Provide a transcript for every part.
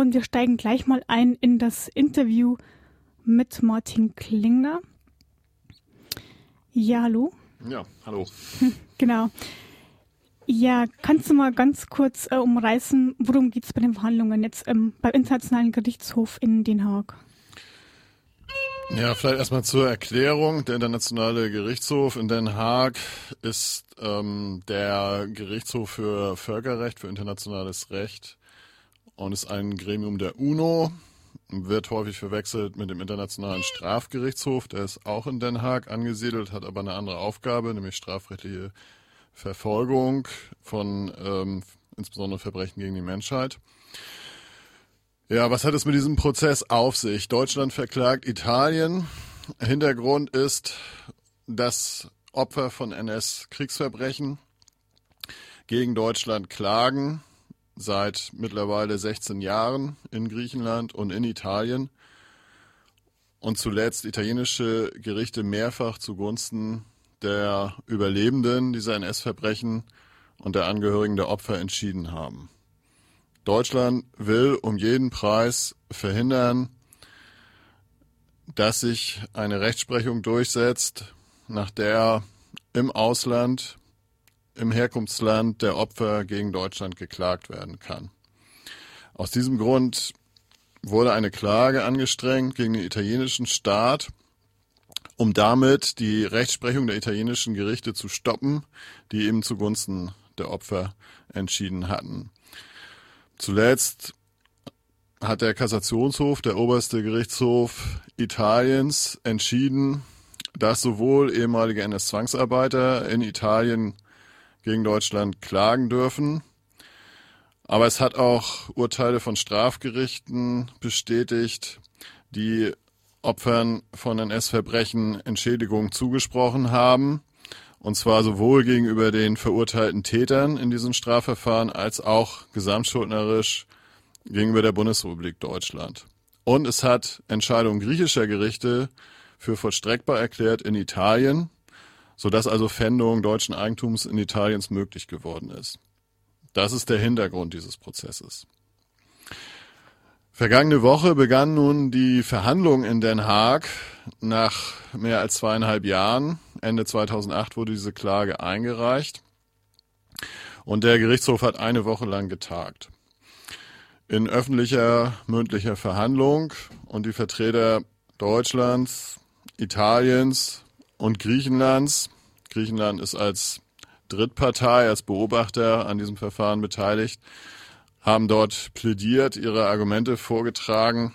und wir steigen gleich mal ein in das Interview mit Martin Klingner. Ja, hallo. Ja, hallo. Genau. Ja, kannst du mal ganz kurz äh, umreißen, worum geht es bei den Verhandlungen jetzt ähm, beim Internationalen Gerichtshof in Den Haag? Ja, vielleicht erstmal zur Erklärung. Der Internationale Gerichtshof in Den Haag ist ähm, der Gerichtshof für Völkerrecht, für internationales Recht und ist ein Gremium der UNO, wird häufig verwechselt mit dem Internationalen Strafgerichtshof. Der ist auch in Den Haag angesiedelt, hat aber eine andere Aufgabe, nämlich strafrechtliche Verfolgung von ähm, insbesondere Verbrechen gegen die Menschheit. Ja, was hat es mit diesem Prozess auf sich? Deutschland verklagt Italien. Hintergrund ist, dass Opfer von NS-Kriegsverbrechen gegen Deutschland klagen seit mittlerweile 16 Jahren in Griechenland und in Italien und zuletzt italienische Gerichte mehrfach zugunsten der Überlebenden dieser NS-Verbrechen und der Angehörigen der Opfer entschieden haben. Deutschland will um jeden Preis verhindern, dass sich eine Rechtsprechung durchsetzt, nach der im Ausland, im Herkunftsland der Opfer gegen Deutschland geklagt werden kann. Aus diesem Grund wurde eine Klage angestrengt gegen den italienischen Staat, um damit die Rechtsprechung der italienischen Gerichte zu stoppen, die eben zugunsten der Opfer entschieden hatten. Zuletzt hat der Kassationshof, der oberste Gerichtshof Italiens, entschieden, dass sowohl ehemalige NS-Zwangsarbeiter in Italien gegen Deutschland klagen dürfen, aber es hat auch Urteile von Strafgerichten bestätigt, die Opfern von NS-Verbrechen Entschädigung zugesprochen haben. Und zwar sowohl gegenüber den verurteilten Tätern in diesen Strafverfahren als auch gesamtschuldnerisch gegenüber der Bundesrepublik Deutschland. Und es hat Entscheidungen griechischer Gerichte für vollstreckbar erklärt in Italien, sodass also Pfändung deutschen Eigentums in Italiens möglich geworden ist. Das ist der Hintergrund dieses Prozesses. Vergangene Woche begann nun die Verhandlung in Den Haag nach mehr als zweieinhalb Jahren. Ende 2008 wurde diese Klage eingereicht und der Gerichtshof hat eine Woche lang getagt. In öffentlicher mündlicher Verhandlung und die Vertreter Deutschlands, Italiens und Griechenlands, Griechenland ist als Drittpartei, als Beobachter an diesem Verfahren beteiligt, haben dort plädiert, ihre Argumente vorgetragen,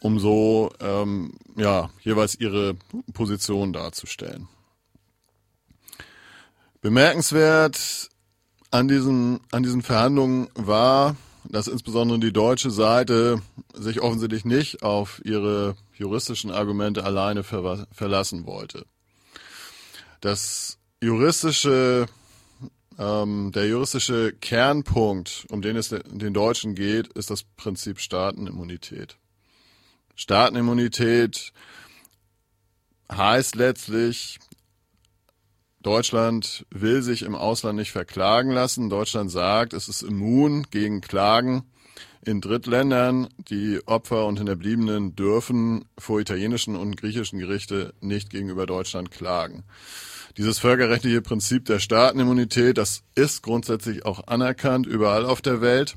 um so ähm, ja, jeweils ihre Position darzustellen. Bemerkenswert an diesen, an diesen Verhandlungen war, dass insbesondere die deutsche Seite sich offensichtlich nicht auf ihre juristischen Argumente alleine ver verlassen wollte. Das juristische ähm, der juristische Kernpunkt, um den es den Deutschen geht, ist das Prinzip Staatenimmunität. Staatenimmunität heißt letztlich, Deutschland will sich im Ausland nicht verklagen lassen. Deutschland sagt, es ist immun gegen Klagen in Drittländern. Die Opfer und Hinterbliebenen dürfen vor italienischen und griechischen Gerichte nicht gegenüber Deutschland klagen. Dieses völkerrechtliche Prinzip der Staatenimmunität, das ist grundsätzlich auch anerkannt überall auf der Welt.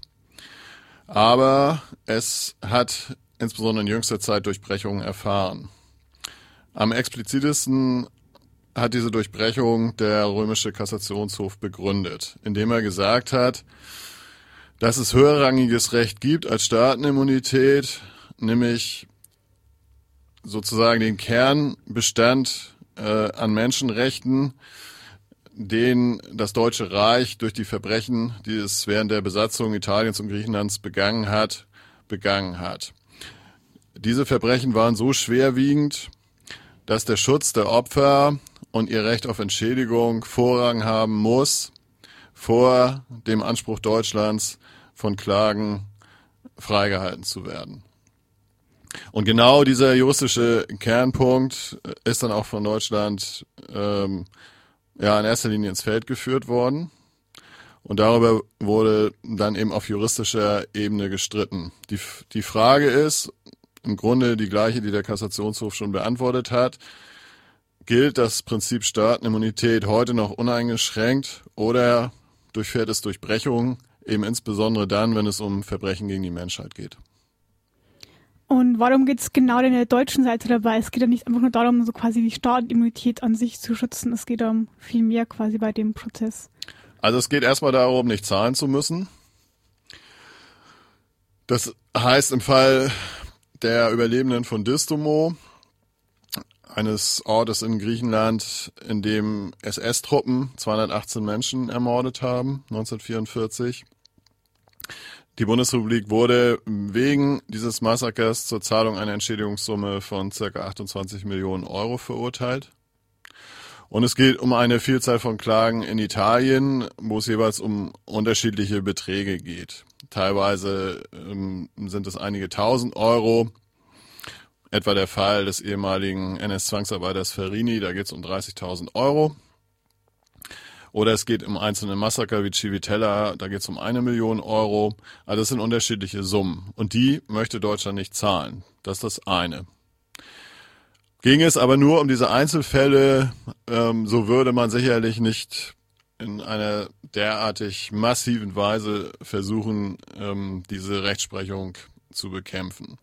Aber es hat insbesondere in jüngster Zeit Durchbrechungen erfahren. Am explizitesten hat diese Durchbrechung der römische Kassationshof begründet, indem er gesagt hat, dass es höherrangiges Recht gibt als Staatenimmunität, nämlich sozusagen den Kernbestand äh, an Menschenrechten, den das Deutsche Reich durch die Verbrechen, die es während der Besatzung Italiens und Griechenlands begangen hat, begangen hat. Diese Verbrechen waren so schwerwiegend, dass der Schutz der Opfer und ihr Recht auf Entschädigung Vorrang haben muss vor dem Anspruch Deutschlands von Klagen freigehalten zu werden. Und genau dieser juristische Kernpunkt ist dann auch von Deutschland ähm, ja in erster Linie ins Feld geführt worden. Und darüber wurde dann eben auf juristischer Ebene gestritten. Die, die Frage ist im Grunde die gleiche, die der Kassationshof schon beantwortet hat. Gilt das Prinzip Staatenimmunität heute noch uneingeschränkt oder durchfährt es Durchbrechungen, eben insbesondere dann, wenn es um Verbrechen gegen die Menschheit geht? Und warum geht es genau in der deutschen Seite dabei? Es geht ja nicht einfach nur darum, so quasi die Staatenimmunität an sich zu schützen. Es geht um viel mehr quasi bei dem Prozess. Also es geht erstmal darum, nicht zahlen zu müssen. Das heißt im Fall der Überlebenden von Distomo, eines Ortes in Griechenland, in dem SS-Truppen 218 Menschen ermordet haben, 1944. Die Bundesrepublik wurde wegen dieses Massakers zur Zahlung einer Entschädigungssumme von ca. 28 Millionen Euro verurteilt. Und es geht um eine Vielzahl von Klagen in Italien, wo es jeweils um unterschiedliche Beträge geht. Teilweise ähm, sind es einige tausend Euro. Etwa der Fall des ehemaligen NS-Zwangsarbeiters Ferrini, da geht es um 30.000 Euro. Oder es geht um einzelne Massaker wie Civitella, da geht es um eine Million Euro. Also das sind unterschiedliche Summen. Und die möchte Deutschland nicht zahlen. Das ist das eine. Ging es aber nur um diese Einzelfälle, ähm, so würde man sicherlich nicht in einer derartig massiven Weise versuchen, ähm, diese Rechtsprechung zu bekämpfen.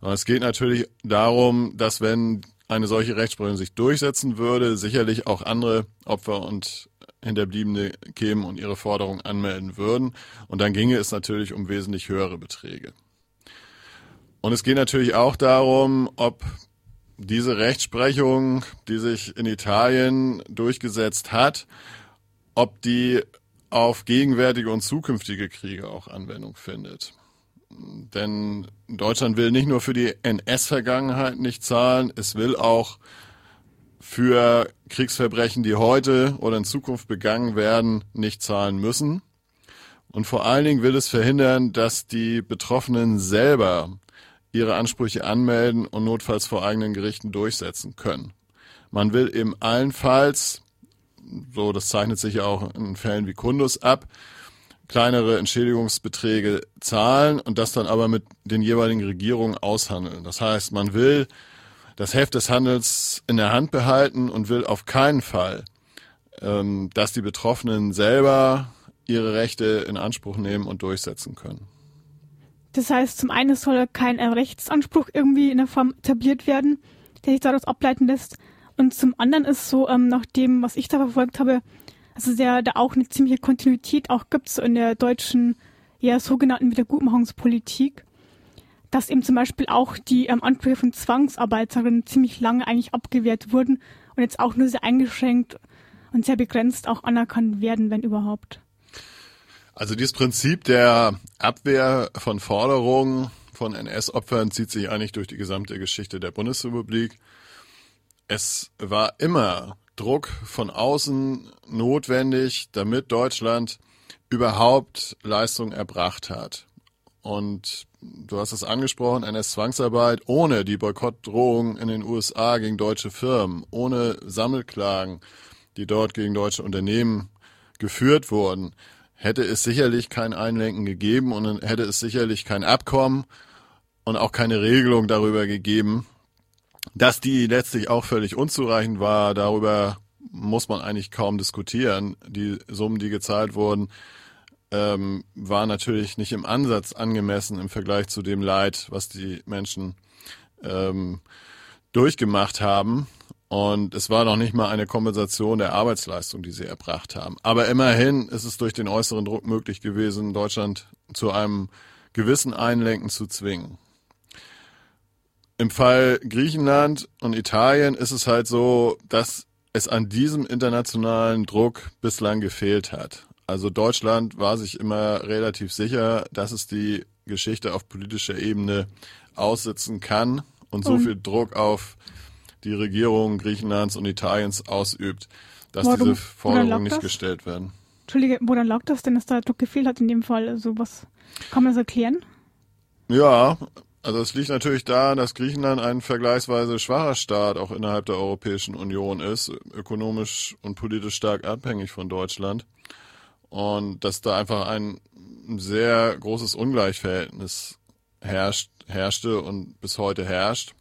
Aber es geht natürlich darum, dass wenn eine solche Rechtsprechung sich durchsetzen würde, sicherlich auch andere Opfer und Hinterbliebene kämen und ihre Forderung anmelden würden. Und dann ginge es natürlich um wesentlich höhere Beträge. Und es geht natürlich auch darum, ob diese Rechtsprechung, die sich in Italien durchgesetzt hat, ob die auf gegenwärtige und zukünftige Kriege auch Anwendung findet. Denn Deutschland will nicht nur für die NS-Vergangenheit nicht zahlen, es will auch für Kriegsverbrechen, die heute oder in Zukunft begangen werden, nicht zahlen müssen. Und vor allen Dingen will es verhindern, dass die Betroffenen selber ihre Ansprüche anmelden und notfalls vor eigenen Gerichten durchsetzen können. Man will eben allenfalls, so das zeichnet sich ja auch in Fällen wie Kundus ab, kleinere Entschädigungsbeträge zahlen und das dann aber mit den jeweiligen Regierungen aushandeln. Das heißt, man will das Heft des Handels in der Hand behalten und will auf keinen Fall, ähm, dass die Betroffenen selber ihre Rechte in Anspruch nehmen und durchsetzen können. Das heißt, zum einen soll kein Rechtsanspruch irgendwie in der Form etabliert werden, der sich daraus ableiten lässt. Und zum anderen ist so, ähm, nach dem, was ich da verfolgt habe, also der da auch eine ziemliche Kontinuität auch gibt, so in der deutschen, ja, sogenannten Wiedergutmachungspolitik, dass eben zum Beispiel auch die ähm, Ansprüche von Zwangsarbeiterinnen ziemlich lange eigentlich abgewehrt wurden und jetzt auch nur sehr eingeschränkt und sehr begrenzt auch anerkannt werden, wenn überhaupt. Also dieses Prinzip der Abwehr von Forderungen von NS-Opfern zieht sich eigentlich durch die gesamte Geschichte der Bundesrepublik. Es war immer Druck von außen notwendig, damit Deutschland überhaupt Leistung erbracht hat. Und du hast es angesprochen, NS-Zwangsarbeit ohne die Boykottdrohung in den USA gegen deutsche Firmen, ohne Sammelklagen, die dort gegen deutsche Unternehmen geführt wurden, hätte es sicherlich kein Einlenken gegeben und hätte es sicherlich kein Abkommen und auch keine Regelung darüber gegeben. Dass die letztlich auch völlig unzureichend war, darüber muss man eigentlich kaum diskutieren. Die Summen, die gezahlt wurden, ähm, war natürlich nicht im Ansatz angemessen im Vergleich zu dem Leid, was die Menschen ähm, durchgemacht haben. Und es war noch nicht mal eine Kompensation der Arbeitsleistung, die sie erbracht haben. Aber immerhin ist es durch den äußeren Druck möglich gewesen, Deutschland zu einem gewissen Einlenken zu zwingen. Im Fall Griechenland und Italien ist es halt so, dass es an diesem internationalen Druck bislang gefehlt hat. Also Deutschland war sich immer relativ sicher, dass es die Geschichte auf politischer Ebene aussitzen kann und so viel Druck auf die Regierung Griechenlands und Italiens ausübt, dass Warum? diese Forderungen nicht das? gestellt werden. Entschuldige, woran lag das denn, dass da Druck gefehlt hat in dem Fall? Also was kann man das erklären? Ja, also es liegt natürlich daran, dass Griechenland ein vergleichsweise schwacher Staat auch innerhalb der Europäischen Union ist, ökonomisch und politisch stark abhängig von Deutschland. und dass da einfach ein sehr großes Ungleichverhältnis herrscht, herrschte und bis heute herrscht.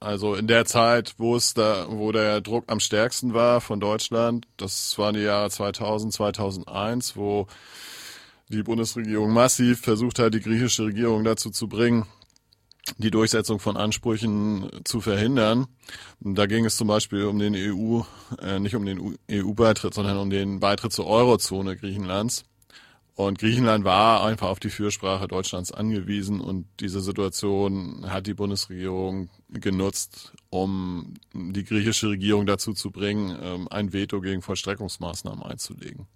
Also in der Zeit, wo es da, wo der Druck am stärksten war von Deutschland, das waren die Jahre 2000, 2001, wo die Bundesregierung massiv versucht hat, die griechische Regierung dazu zu bringen, die Durchsetzung von Ansprüchen zu verhindern. Da ging es zum Beispiel um den EU, äh, nicht um den EU-Beitritt, sondern um den Beitritt zur Eurozone Griechenlands. Und Griechenland war einfach auf die Fürsprache Deutschlands angewiesen und diese Situation hat die Bundesregierung genutzt, um die griechische Regierung dazu zu bringen, ähm, ein Veto gegen Vollstreckungsmaßnahmen einzulegen.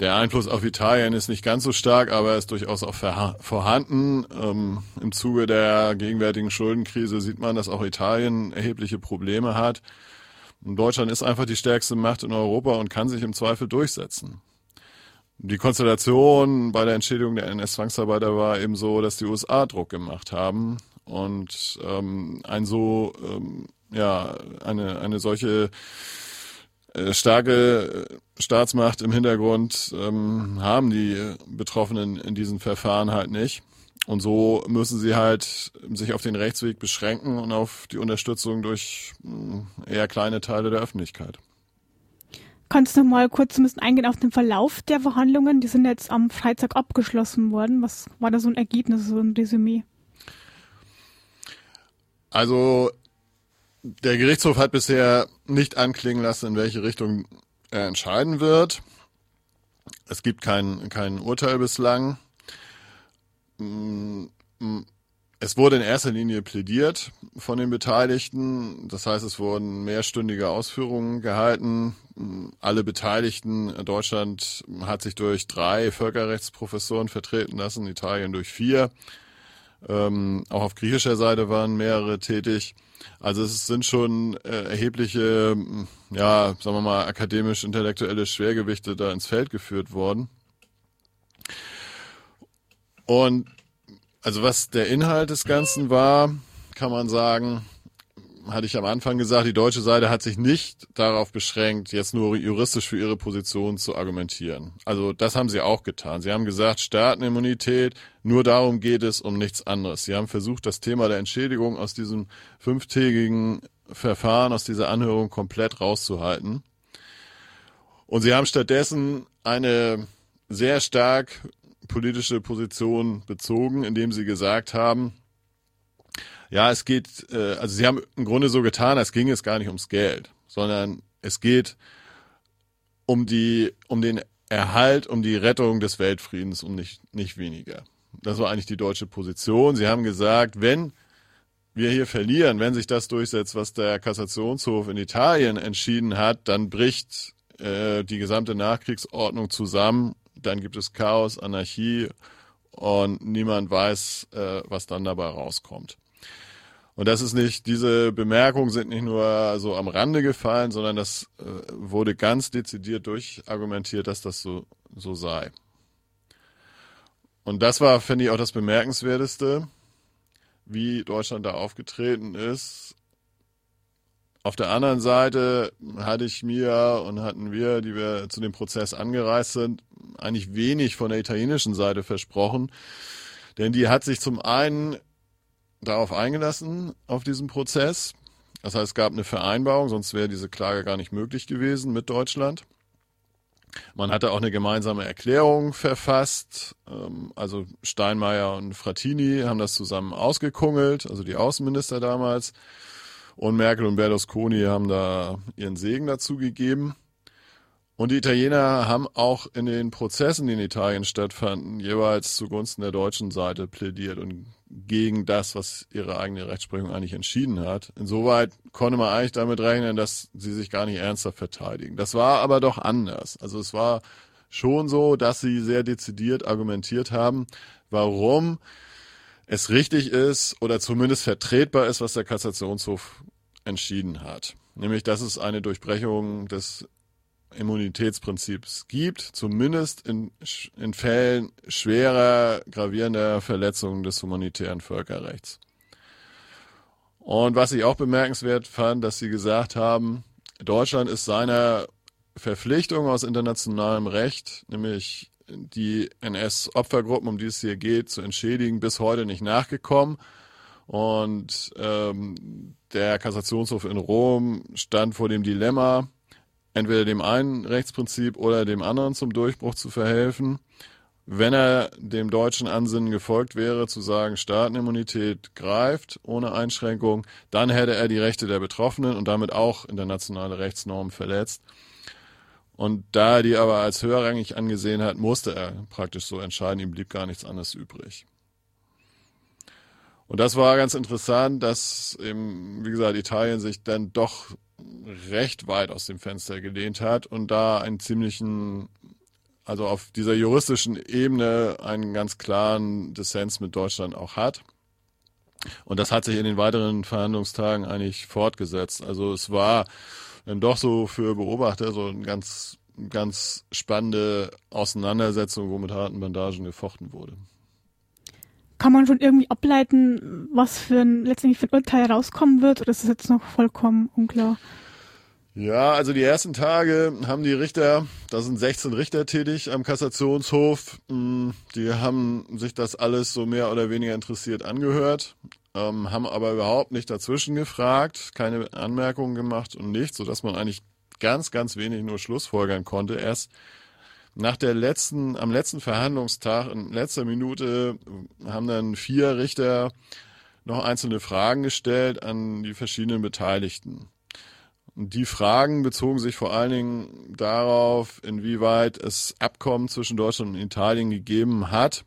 Der Einfluss auf Italien ist nicht ganz so stark, aber ist durchaus auch vorhanden. Ähm, Im Zuge der gegenwärtigen Schuldenkrise sieht man, dass auch Italien erhebliche Probleme hat. Und Deutschland ist einfach die stärkste Macht in Europa und kann sich im Zweifel durchsetzen. Die Konstellation bei der Entschädigung der NS-Zwangsarbeiter war eben so, dass die USA Druck gemacht haben und ähm, ein so ähm, ja eine eine solche starke äh, Staatsmacht im Hintergrund ähm, haben die Betroffenen in diesen Verfahren halt nicht. Und so müssen sie halt sich auf den Rechtsweg beschränken und auf die Unterstützung durch äh, eher kleine Teile der Öffentlichkeit. Kannst du noch mal kurz ein bisschen eingehen auf den Verlauf der Verhandlungen? Die sind jetzt am Freitag abgeschlossen worden. Was war da so ein Ergebnis, so ein Resümee? Also der Gerichtshof hat bisher nicht anklingen lassen, in welche Richtung er entscheiden wird. Es gibt kein, kein Urteil bislang. Mm, es wurde in erster Linie plädiert von den Beteiligten. Das heißt, es wurden mehrstündige Ausführungen gehalten. Alle Beteiligten, Deutschland hat sich durch drei Völkerrechtsprofessoren vertreten lassen, Italien durch vier. Ähm, auch auf griechischer Seite waren mehrere tätig. Also es sind schon äh, erhebliche, ja, sagen wir mal, akademisch-intellektuelle Schwergewichte da ins Feld geführt worden. Und also was der Inhalt des Ganzen war, kann man sagen, hatte ich am Anfang gesagt, die deutsche Seite hat sich nicht darauf beschränkt, jetzt nur juristisch für ihre Position zu argumentieren. Also das haben sie auch getan. Sie haben gesagt, Staatenimmunität, nur darum geht es, um nichts anderes. Sie haben versucht, das Thema der Entschädigung aus diesem fünftägigen Verfahren, aus dieser Anhörung komplett rauszuhalten. Und sie haben stattdessen eine sehr stark politische Position bezogen, indem sie gesagt haben, ja, es geht, äh, also sie haben im Grunde so getan, als ging es gar nicht ums Geld, sondern es geht um die, um den Erhalt, um die Rettung des Weltfriedens, um nicht, nicht weniger. Das war eigentlich die deutsche Position. Sie haben gesagt, wenn wir hier verlieren, wenn sich das durchsetzt, was der Kassationshof in Italien entschieden hat, dann bricht äh, die gesamte Nachkriegsordnung zusammen, dann gibt es Chaos, Anarchie und niemand weiß, äh, was dann dabei rauskommt. Und das ist nicht, diese Bemerkungen sind nicht nur so am Rande gefallen, sondern das äh, wurde ganz dezidiert durchargumentiert, dass das so, so sei. Und das war, finde ich, auch das Bemerkenswerteste, wie Deutschland da aufgetreten ist. Auf der anderen Seite hatte ich mir und hatten wir, die wir zu dem Prozess angereist sind, eigentlich wenig von der italienischen Seite versprochen. Denn die hat sich zum einen darauf eingelassen, auf diesen Prozess. Das heißt, es gab eine Vereinbarung, sonst wäre diese Klage gar nicht möglich gewesen mit Deutschland. Man hatte auch eine gemeinsame Erklärung verfasst. Ähm, also Steinmeier und Frattini haben das zusammen ausgekungelt, also die Außenminister damals. Und Merkel und Berlusconi haben da ihren Segen dazu gegeben. Und die Italiener haben auch in den Prozessen, die in Italien stattfanden, jeweils zugunsten der deutschen Seite plädiert und gegen das, was ihre eigene Rechtsprechung eigentlich entschieden hat. Insoweit konnte man eigentlich damit rechnen, dass sie sich gar nicht ernsthaft verteidigen. Das war aber doch anders. Also es war schon so, dass sie sehr dezidiert argumentiert haben, warum es richtig ist oder zumindest vertretbar ist, was der Kassationshof entschieden hat. Nämlich, dass es eine Durchbrechung des Immunitätsprinzips gibt, zumindest in, in Fällen schwerer, gravierender Verletzungen des humanitären Völkerrechts. Und was ich auch bemerkenswert fand, dass Sie gesagt haben, Deutschland ist seiner Verpflichtung aus internationalem Recht, nämlich die NS-Opfergruppen, um die es hier geht, zu entschädigen, bis heute nicht nachgekommen. Und ähm, der Kassationshof in Rom stand vor dem Dilemma, entweder dem einen Rechtsprinzip oder dem anderen zum Durchbruch zu verhelfen. Wenn er dem deutschen Ansinnen gefolgt wäre, zu sagen, Staatenimmunität greift ohne Einschränkung, dann hätte er die Rechte der Betroffenen und damit auch internationale Rechtsnormen verletzt. Und da er die aber als höherrangig angesehen hat, musste er praktisch so entscheiden, ihm blieb gar nichts anderes übrig. Und das war ganz interessant, dass eben, wie gesagt, Italien sich dann doch recht weit aus dem Fenster gelehnt hat und da einen ziemlichen, also auf dieser juristischen Ebene einen ganz klaren Dissens mit Deutschland auch hat. Und das hat sich in den weiteren Verhandlungstagen eigentlich fortgesetzt. Also es war dann doch so für Beobachter so eine ganz, ganz spannende Auseinandersetzung, wo mit harten Bandagen gefochten wurde. Kann man schon irgendwie ableiten, was für ein letztendlich für ein Urteil rauskommen wird, oder ist es jetzt noch vollkommen unklar? Ja, also die ersten Tage haben die Richter, da sind 16 Richter tätig am Kassationshof, hm, die haben sich das alles so mehr oder weniger interessiert angehört ähm, haben aber überhaupt nicht dazwischen gefragt, keine Anmerkungen gemacht und nichts, sodass man eigentlich ganz, ganz wenig nur Schlussfolgern konnte. Erst nach der letzten, am letzten Verhandlungstag, in letzter Minute, haben dann vier Richter noch einzelne Fragen gestellt an die verschiedenen Beteiligten. Und die Fragen bezogen sich vor allen Dingen darauf, inwieweit es Abkommen zwischen Deutschland und Italien gegeben hat,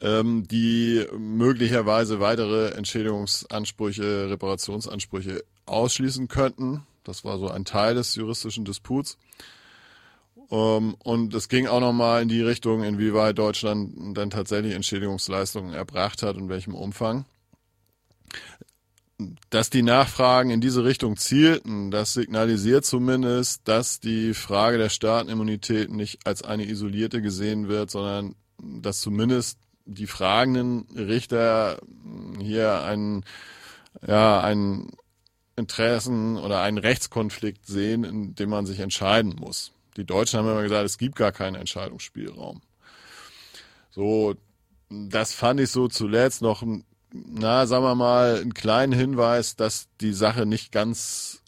ähm, die möglicherweise weitere Entschädigungsansprüche, Reparationsansprüche ausschließen könnten. Das war so ein Teil des juristischen Disputs. Um, ähm, und es ging auch nochmal in die Richtung, inwieweit Deutschland dann tatsächlich Entschädigungsleistungen erbracht hat und welchem Umfang. Dass die Nachfragen in diese Richtung zielten, das signalisiert zumindest, dass die Frage der Staatenimmunität nicht als eine isolierte gesehen wird, sondern dass zumindest die fragenden Richter hier einen, ja, einen Interessen oder einen Rechtskonflikt sehen, in dem man sich entscheiden muss. Die Deutschen haben immer gesagt, es gibt gar keinen Entscheidungsspielraum. So, das fand ich so zuletzt noch, na, sagen wir mal, einen kleinen Hinweis, dass die Sache nicht ganz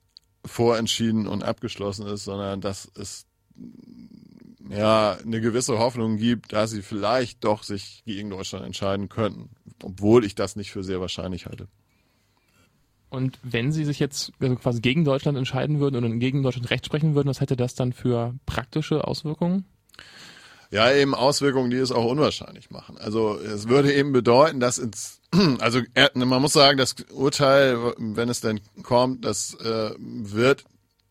vorentschieden und abgeschlossen ist, sondern dass es ja eine gewisse Hoffnung gibt, dass sie vielleicht doch sich gegen Deutschland entscheiden könnten, obwohl ich das nicht für sehr wahrscheinlich halte. Und wenn Sie sich jetzt also quasi gegen Deutschland entscheiden würden und gegen Deutschland Recht sprechen würden, was hätte das dann für praktische Auswirkungen? Ja, eben Auswirkungen, die es auch unwahrscheinlich machen. Also es würde eben bedeuten, dass ins, also man muss sagen, das Urteil, wenn es denn kommt, das äh, wird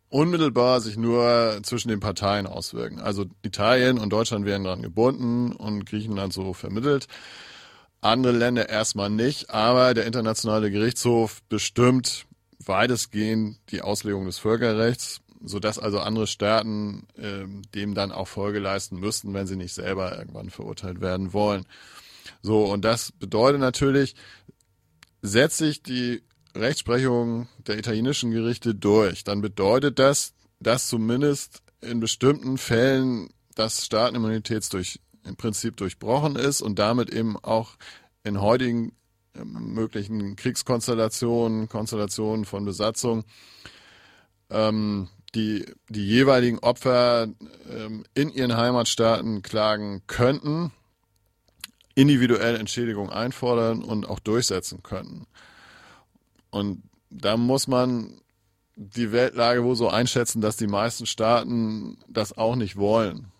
unmittelbar sich nur zwischen den Parteien auswirken. Also Italien und Deutschland werden daran gebunden und Griechenland so vermittelt. Andere Länder erstmal nicht, aber der internationale Gerichtshof bestimmt weitestgehend die Auslegung des Völkerrechts, sodass also andere Staaten äh, dem dann auch Folge leisten müssten, wenn sie nicht selber irgendwann verurteilt werden wollen. So, und das bedeutet natürlich, setzt sich die Rechtsprechung der italienischen Gerichte durch, dann bedeutet das, dass zumindest in bestimmten Fällen das Staatenimmunitäts durch, im Prinzip durchbrochen ist und damit eben auch in heutigen äh, möglichen Kriegskonstellationen, Konstellationen von Besatzung, ähm, die, die jeweiligen Opfer ähm, in ihren Heimatstaaten klagen könnten, individuell Entschädigung einfordern und auch durchsetzen könnten. Und da muss man die Weltlage wohl so einschätzen, dass die meisten Staaten das auch nicht wollen.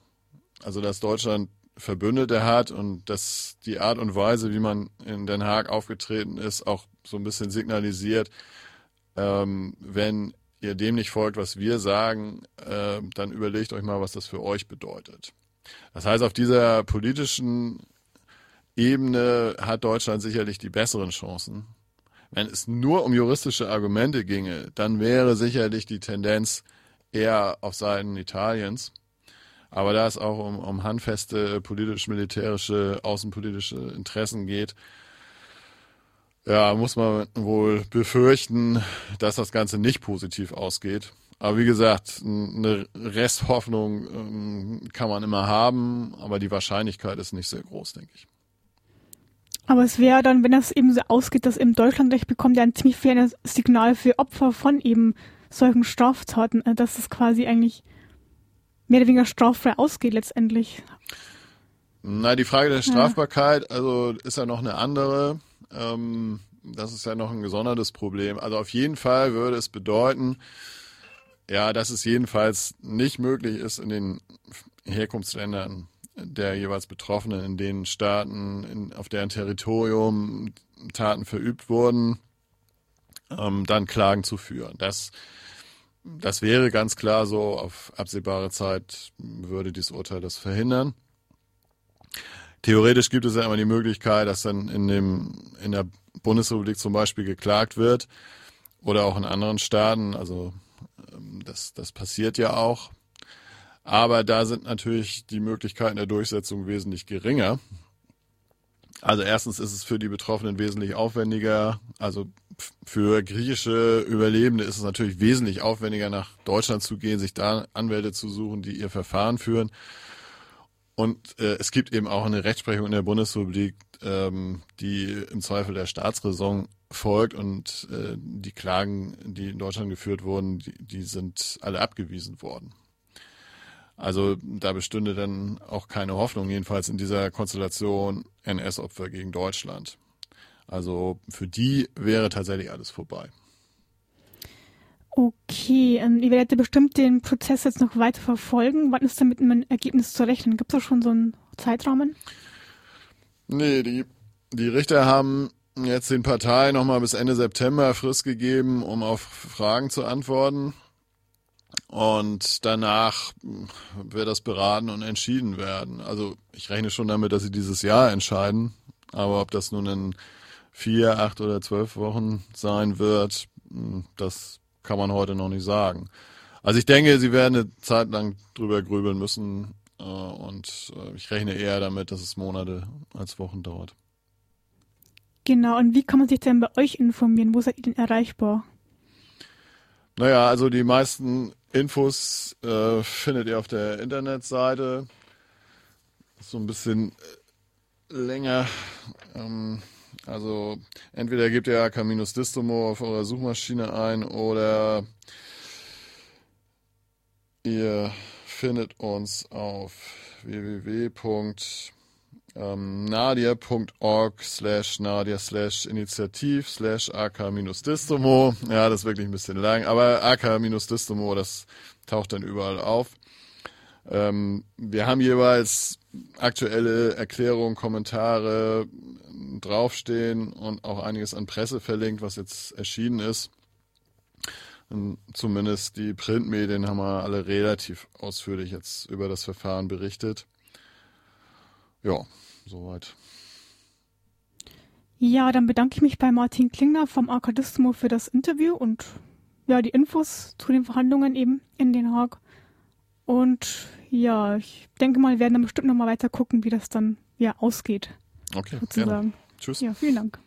Also dass Deutschland Verbündete hat und dass die Art und Weise, wie man in Den Haag aufgetreten ist, auch so ein bisschen signalisiert, ähm, wenn ihr dem nicht folgt, was wir sagen, äh, dann überlegt euch mal, was das für euch bedeutet. Das heißt, auf dieser politischen Ebene hat Deutschland sicherlich die besseren Chancen. Wenn es nur um juristische Argumente ginge, dann wäre sicherlich die Tendenz eher auf Seiten Italiens. Aber da es auch um, um handfeste politisch-militärische, außenpolitische Interessen geht, ja, muss man wohl befürchten, dass das Ganze nicht positiv ausgeht. Aber wie gesagt, eine Resthoffnung ähm, kann man immer haben, aber die Wahrscheinlichkeit ist nicht sehr groß, denke ich. Aber es wäre dann, wenn das eben so ausgeht, dass im Deutschlandrecht bekommt ja ein ziemlich faires Signal für Opfer von eben solchen Straftaten, äh, dass es quasi eigentlich mehr oder weniger straffrei ausgeht letztendlich. Na, die Frage der Strafbarkeit, also ist ja noch eine andere. Ähm, das ist ja noch ein gesondertes Problem. Also auf jeden Fall würde es bedeuten, ja, dass es jedenfalls nicht möglich ist, in den Herkunftsländern der jeweils Betroffenen in den Staaten, in, auf deren Territorium Taten verübt wurden, ähm, dann Klagen zu führen. Das, das wäre ganz klar so. Auf absehbare Zeit würde dieses Urteil das verhindern. Theoretisch gibt es ja immer die Möglichkeit, dass dann in dem, in der Bundesrepublik zum Beispiel geklagt wird oder auch in anderen Staaten. Also ähm, das, das passiert ja auch. Aber da sind natürlich die Möglichkeiten der Durchsetzung wesentlich geringer. Also erstens ist es für die Betroffenen wesentlich aufwendiger. Also für griechische Überlebende ist es natürlich wesentlich aufwendiger, nach Deutschland zu gehen, sich da Anwälte zu suchen, die ihr Verfahren führen. Und äh, es gibt eben auch eine Rechtsprechung in der Bundesrepublik, ähm, die im Zweifel der Staatsräson folgt und äh, die Klagen, die in Deutschland geführt wurden, die, die sind alle abgewiesen worden. Also da bestünde dann auch keine Hoffnung, jedenfalls in dieser Konstellation NS-Opfer gegen Deutschland. Also für die wäre tatsächlich alles vorbei. Okay, ähm, ihr werdet bestimmt den Prozess jetzt noch weiter verfolgen. Wann ist denn mit einem Ergebnis zu rechnen? Gibt es da schon so einen Zeitrahmen? Nee, die, die Richter haben jetzt den Parteien nochmal bis Ende September Frist gegeben, um auf Fragen zu antworten. Und danach wird das beraten und entschieden werden. Also ich rechne schon damit, dass sie dieses Jahr entscheiden. Aber ob das nun in vier, acht oder zwölf Wochen sein wird, das kann man heute noch nicht sagen. Also ich denke, sie werden eine Zeit lang drüber grübeln müssen. Äh, und äh, ich rechne eher damit, dass es Monate als Wochen dauert. Genau, und wie kann man sich denn bei euch informieren? Wo seid ihr denn erreichbar? Naja, also die meisten Infos äh, findet ihr auf der Internetseite. So ein bisschen äh, länger. Ähm, also entweder gebt ihr AK-Distomo auf eurer Suchmaschine ein oder ihr findet uns auf www ähm, nadia.org slash nadia slash initiativ slash ak-distomo. Ja, das ist wirklich ein bisschen lang, aber ak-distomo, das taucht dann überall auf. Ähm, wir haben jeweils aktuelle Erklärungen, Kommentare draufstehen und auch einiges an Presse verlinkt, was jetzt erschienen ist. Zumindest die Printmedien haben wir alle relativ ausführlich jetzt über das Verfahren berichtet. Ja, soweit. Ja, dann bedanke ich mich bei Martin Klingner vom Arkadismo für das Interview und ja, die Infos zu den Verhandlungen eben in Den Haag. Und ja, ich denke mal, wir werden dann bestimmt nochmal weiter gucken, wie das dann ja ausgeht. Okay, sozusagen. Gerne. Tschüss. Ja, vielen Dank.